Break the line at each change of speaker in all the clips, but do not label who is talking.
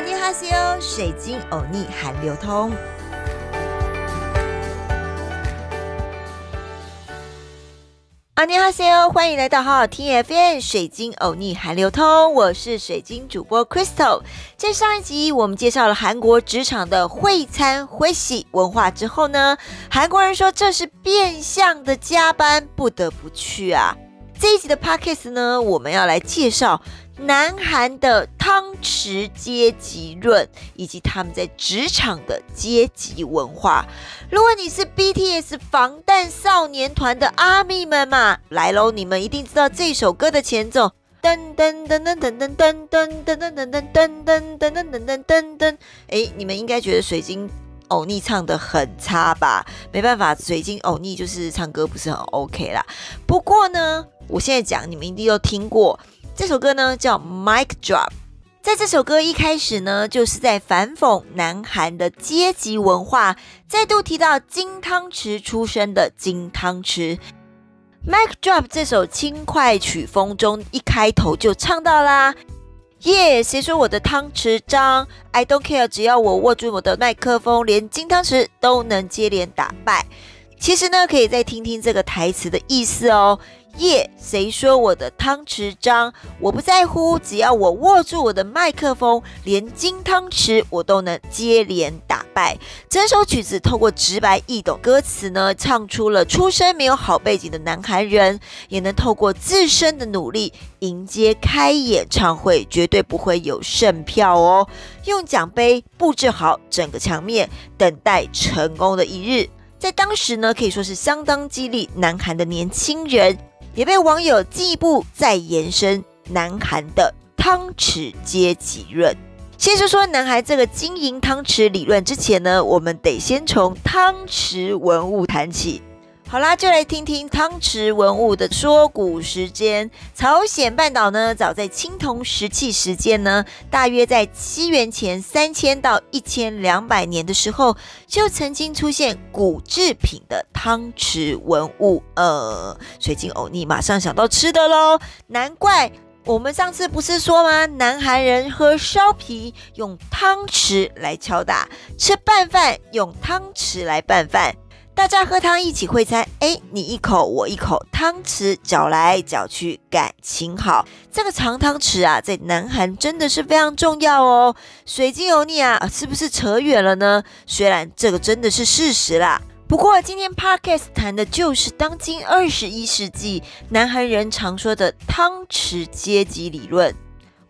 阿尼哈西欧，水晶欧尼韩流通。阿尼哈西欧，欢迎来到好好听 FM，水晶欧尼韩流通。我是水晶主播 Crystal。在上一集，我们介绍了韩国职场的会餐会喜文化之后呢，韩国人说这是变相的加班，不得不去啊。这一集的 Podcast 呢，我们要来介绍。南韩的汤匙阶级论，以及他们在职场的阶级文化。如果你是 BTS 防弹少年团的阿密们嘛，来喽！你们一定知道这首歌的前奏，噔噔噔噔噔噔噔噔噔噔噔噔噔噔噔噔噔噔噔。哎，你们应该觉得水晶欧尼唱得很差吧？没办法，水晶欧尼就是唱歌不是很 OK 啦。不过呢，我现在讲，你们一定都听过。这首歌呢叫《Mic Drop》，在这首歌一开始呢，就是在反讽南韩的阶级文化，再度提到金汤匙出身的金汤匙。《Mic Drop》这首轻快曲风中一开头就唱到啦，耶！谁说我的汤匙脏？I don't care，只要我握住我的麦克风，连金汤匙都能接连打败。其实呢，可以再听听这个台词的意思哦。耶！谁说我的汤匙脏？我不在乎，只要我握住我的麦克风，连金汤匙我都能接连打败。整首曲子透过直白易懂歌词呢，唱出了出身没有好背景的南韩人，也能透过自身的努力迎接开演唱会，绝对不会有剩票哦。用奖杯布置好整个墙面，等待成功的一日。在当时呢，可以说是相当激励南韩的年轻人。也被网友进一步再延伸南韩的汤匙阶级论。先说说南韩这个金银汤匙理论之前呢，我们得先从汤匙文物谈起。好啦，就来听听汤匙文物的说古时间。朝鲜半岛呢，早在青铜石器时间呢，大约在七元前三千到一千两百年的时候，就曾经出现古制品的汤匙文物。呃，水晶欧尼马上想到吃的喽，难怪我们上次不是说吗？南韩人喝烧皮用汤匙来敲打，吃拌饭用汤匙来拌饭。大家喝汤一起会餐，哎，你一口我一口，汤匙搅来搅去，感情好。这个长汤匙啊，在南韩真的是非常重要哦。水晶油腻啊，是不是扯远了呢？虽然这个真的是事实啦，不过今天 Podcast 谈的就是当今二十一世纪南韩人常说的汤匙阶级理论。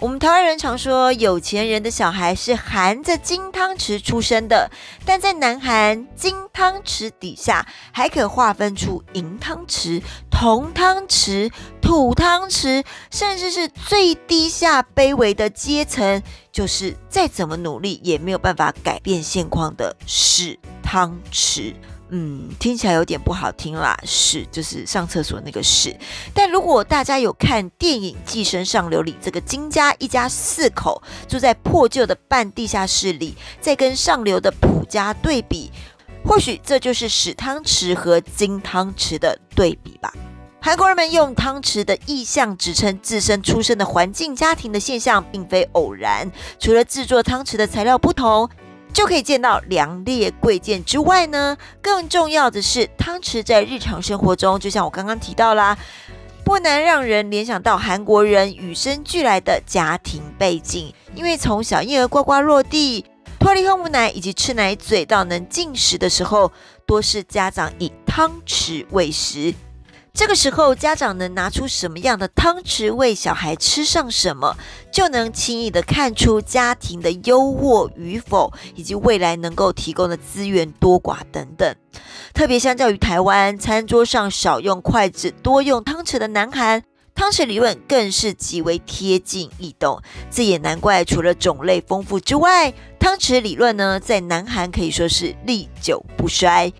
我们台湾人常说，有钱人的小孩是含着金汤匙出生的，但在南韩，金汤匙底下还可划分出银汤匙、铜汤匙、土汤匙，甚至是最低下卑微的阶层，就是再怎么努力也没有办法改变现况的屎汤匙。嗯，听起来有点不好听啦，屎就是上厕所那个屎。但如果大家有看电影《寄生上流》里，这个金家一家四口住在破旧的半地下室里，再跟上流的朴家对比，或许这就是屎汤匙和金汤匙的对比吧。韩国人们用汤匙的意象指称自身出生的环境、家庭的现象，并非偶然。除了制作汤匙的材料不同，就可以见到良劣贵贱之外呢，更重要的是汤匙在日常生活中，就像我刚刚提到啦，不难让人联想到韩国人与生俱来的家庭背景，因为从小婴儿呱呱落地、脱离喝母奶以及吃奶嘴到能进食的时候，多是家长以汤匙喂食。这个时候，家长能拿出什么样的汤匙喂小孩吃上什么，就能轻易地看出家庭的优渥与否，以及未来能够提供的资源多寡等等。特别相较于台湾，餐桌上少用筷子、多用汤匙的南韩，汤匙理论更是极为贴近易懂。这也难怪，除了种类丰富之外，汤匙理论呢，在南韩可以说是历久不衰。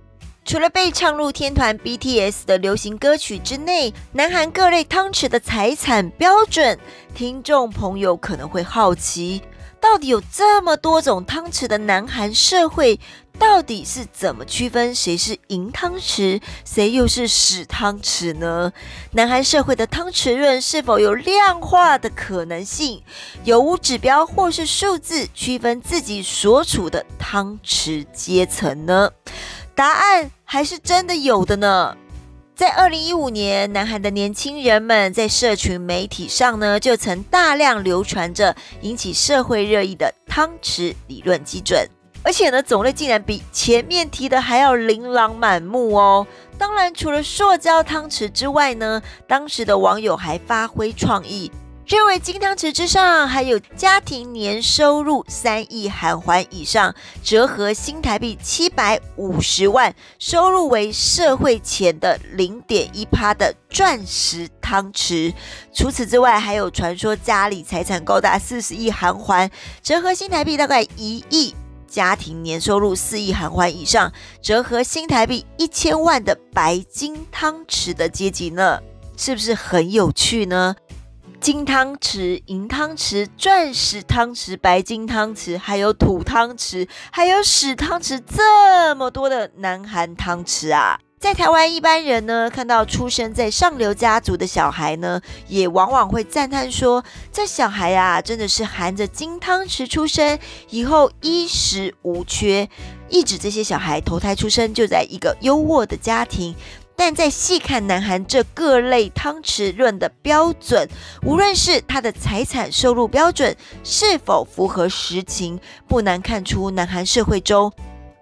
除了被唱入天团 BTS 的流行歌曲之内，南韩各类汤匙的财产标准，听众朋友可能会好奇，到底有这么多种汤匙的南韩社会，到底是怎么区分谁是银汤匙，谁又是屎汤匙呢？南韩社会的汤匙论是否有量化的可能性？有无指标或是数字区分自己所处的汤匙阶层呢？答案还是真的有的呢。在二零一五年，南韩的年轻人们在社群媒体上呢，就曾大量流传着引起社会热议的汤匙理论基准，而且呢，种类竟然比前面提的还要琳琅满目哦。当然，除了塑胶汤匙之外呢，当时的网友还发挥创意。认为金汤匙之上还有家庭年收入三亿韩元以上，折合新台币七百五十万，收入为社会钱的零点一趴的钻石汤匙。除此之外，还有传说家里财产高达四十亿韩元，折合新台币大概一亿，家庭年收入四亿韩元以上，折合新台币一千万的白金汤匙的阶级呢？是不是很有趣呢？金汤匙、银汤匙、钻石汤匙、白金汤匙，还有土汤匙，还有屎汤匙，这么多的南韩汤匙啊！在台湾，一般人呢看到出生在上流家族的小孩呢，也往往会赞叹说：“这小孩啊，真的是含着金汤匙出生，以后衣食无缺。”一指这些小孩投胎出生就在一个优渥的家庭。但在细看南韩这各类汤匙论的标准，无论是他的财产收入标准是否符合实情，不难看出南韩社会中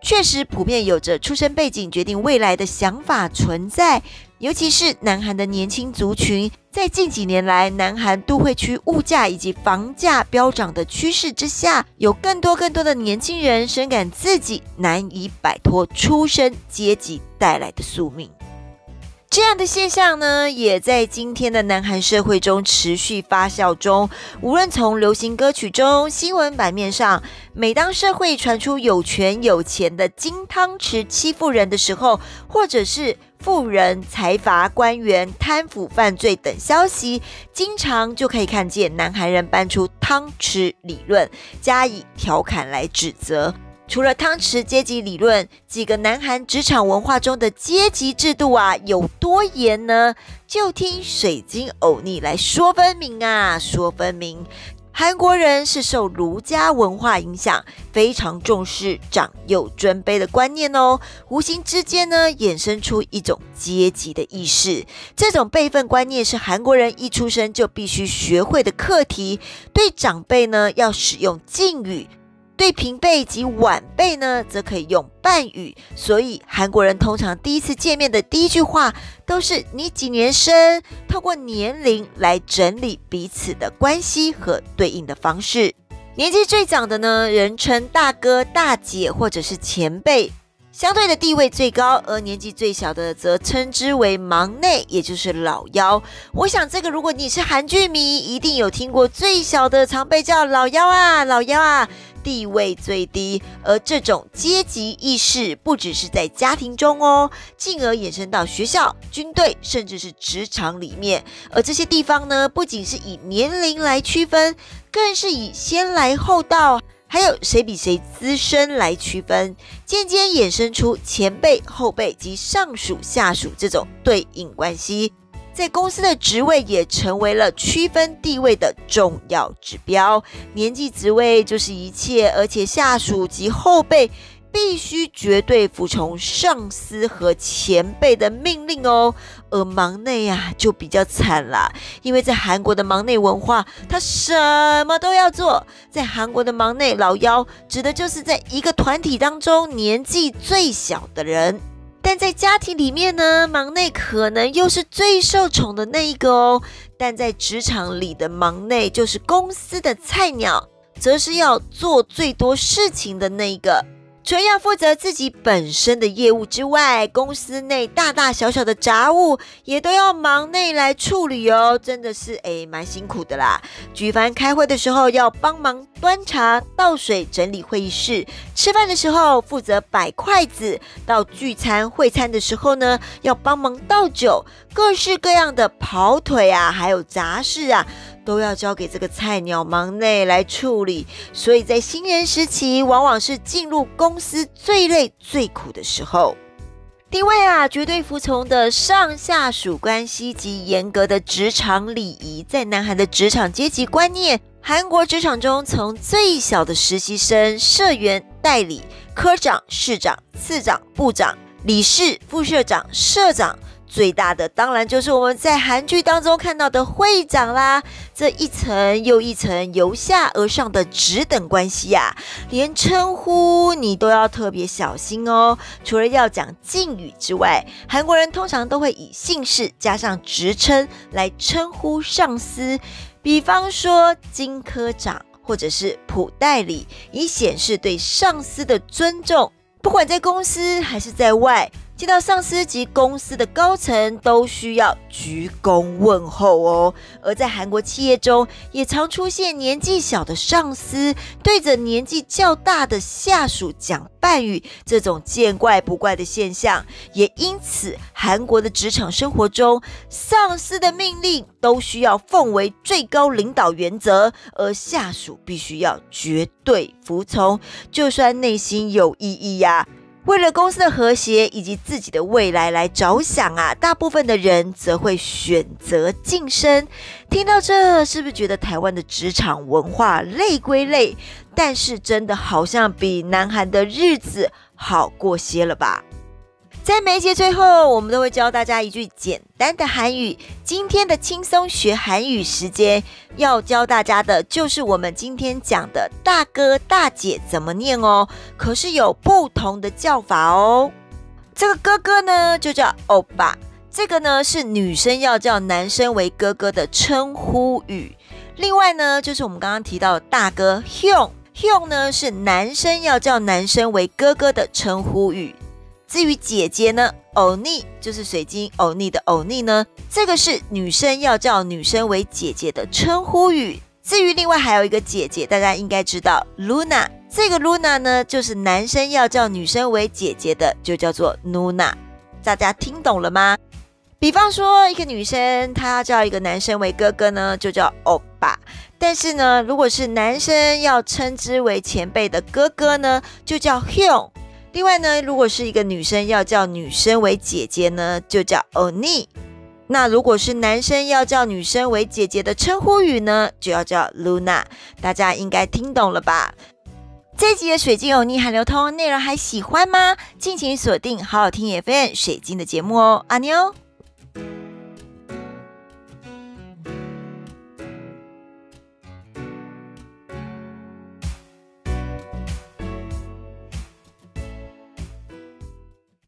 确实普遍有着出生背景决定未来的想法存在。尤其是南韩的年轻族群，在近几年来南韩都会区物价以及房价飙涨的趋势之下，有更多更多的年轻人深感自己难以摆脱出身阶级带来的宿命。这样的现象呢，也在今天的南韩社会中持续发酵中。无论从流行歌曲中、新闻版面上，每当社会传出有权有钱的金汤匙欺负人的时候，或者是富人财阀官员贪腐犯罪等消息，经常就可以看见南韩人搬出汤匙理论，加以调侃来指责。除了汤匙阶级理论，几个南韩职场文化中的阶级制度啊，有多严呢？就听水晶欧尼来说分明啊，说分明。韩国人是受儒家文化影响，非常重视长幼尊卑的观念哦，无形之间呢，衍生出一种阶级的意识。这种辈分观念是韩国人一出生就必须学会的课题。对长辈呢，要使用敬语。对平辈及晚辈呢，则可以用半语。所以韩国人通常第一次见面的第一句话都是“你几年生”，透过年龄来整理彼此的关系和对应的方式。年纪最长的呢，人称大哥、大姐或者是前辈，相对的地位最高；而年纪最小的则称之为忙内，也就是老幺。我想这个，如果你是韩剧迷，一定有听过最小的常被叫老幺啊，老幺啊。地位最低，而这种阶级意识不只是在家庭中哦，进而衍生到学校、军队，甚至是职场里面。而这些地方呢，不仅是以年龄来区分，更是以先来后到，还有谁比谁资深来区分，渐渐衍生出前辈、后辈及上属、下属这种对应关系。在公司的职位也成为了区分地位的重要指标。年纪、职位就是一切，而且下属及后辈必须绝对服从上司和前辈的命令哦。而忙内呀、啊，就比较惨啦，因为在韩国的忙内文化，他什么都要做。在韩国的忙内，老幺指的就是在一个团体当中年纪最小的人。但在家庭里面呢，忙内可能又是最受宠的那一个哦。但在职场里的忙内，就是公司的菜鸟，则是要做最多事情的那一个。除了要负责自己本身的业务之外，公司内大大小小的杂务也都要忙内来处理哦，真的是诶蛮辛苦的啦。举凡开会的时候要帮忙端茶倒水、整理会议室；吃饭的时候负责摆筷子；到聚餐会餐的时候呢，要帮忙倒酒。各式各样的跑腿啊，还有杂事啊。都要交给这个菜鸟忙内来处理，所以在新人时期，往往是进入公司最累、最苦的时候。另外啊，绝对服从的上下属关系及严格的职场礼仪，在南韩的职场阶级观念，韩国职场中从最小的实习生、社员、代理、科长、室长、次长、部长、理事、副社长、社长。最大的当然就是我们在韩剧当中看到的会长啦，这一层又一层由下而上的职等关系呀，连称呼你都要特别小心哦。除了要讲敬语之外，韩国人通常都会以姓氏加上职称来称呼上司，比方说金科长或者是朴代理，以显示对上司的尊重。不管在公司还是在外。见到上司及公司的高层都需要鞠躬问候哦，而在韩国企业中，也常出现年纪小的上司对着年纪较大的下属讲半语，这种见怪不怪的现象。也因此，韩国的职场生活中，上司的命令都需要奉为最高领导原则，而下属必须要绝对服从，就算内心有异议呀。为了公司的和谐以及自己的未来来着想啊，大部分的人则会选择晋升。听到这，是不是觉得台湾的职场文化累归累，但是真的好像比南韩的日子好过些了吧？在每一节最后，我们都会教大家一句简单的韩语。今天的轻松学韩语时间，要教大家的就是我们今天讲的大哥大姐怎么念哦。可是有不同的叫法哦。这个哥哥呢，就叫欧巴。这个呢，是女生要叫男生为哥哥的称呼语。另外呢，就是我们刚刚提到的大哥 Hyung，Hyung 呢是男生要叫男生为哥哥的称呼语。至于姐姐呢，欧尼就是水晶欧尼的欧尼呢，这个是女生要叫女生为姐姐的称呼语。至于另外还有一个姐姐，大家应该知道，Luna，这个 Luna 呢，就是男生要叫女生为姐姐的，就叫做 Luna。大家听懂了吗？比方说，一个女生她要叫一个男生为哥哥呢，就叫欧巴。但是呢，如果是男生要称之为前辈的哥哥呢，就叫 Hyung。另外呢，如果是一个女生要叫女生为姐姐呢，就叫欧尼。那如果是男生要叫女生为姐姐的称呼语呢，就要叫露娜。大家应该听懂了吧？这集的水晶欧尼韩流通内容还喜欢吗？敬请锁定好好听 FM 水晶的节目哦，阿妞。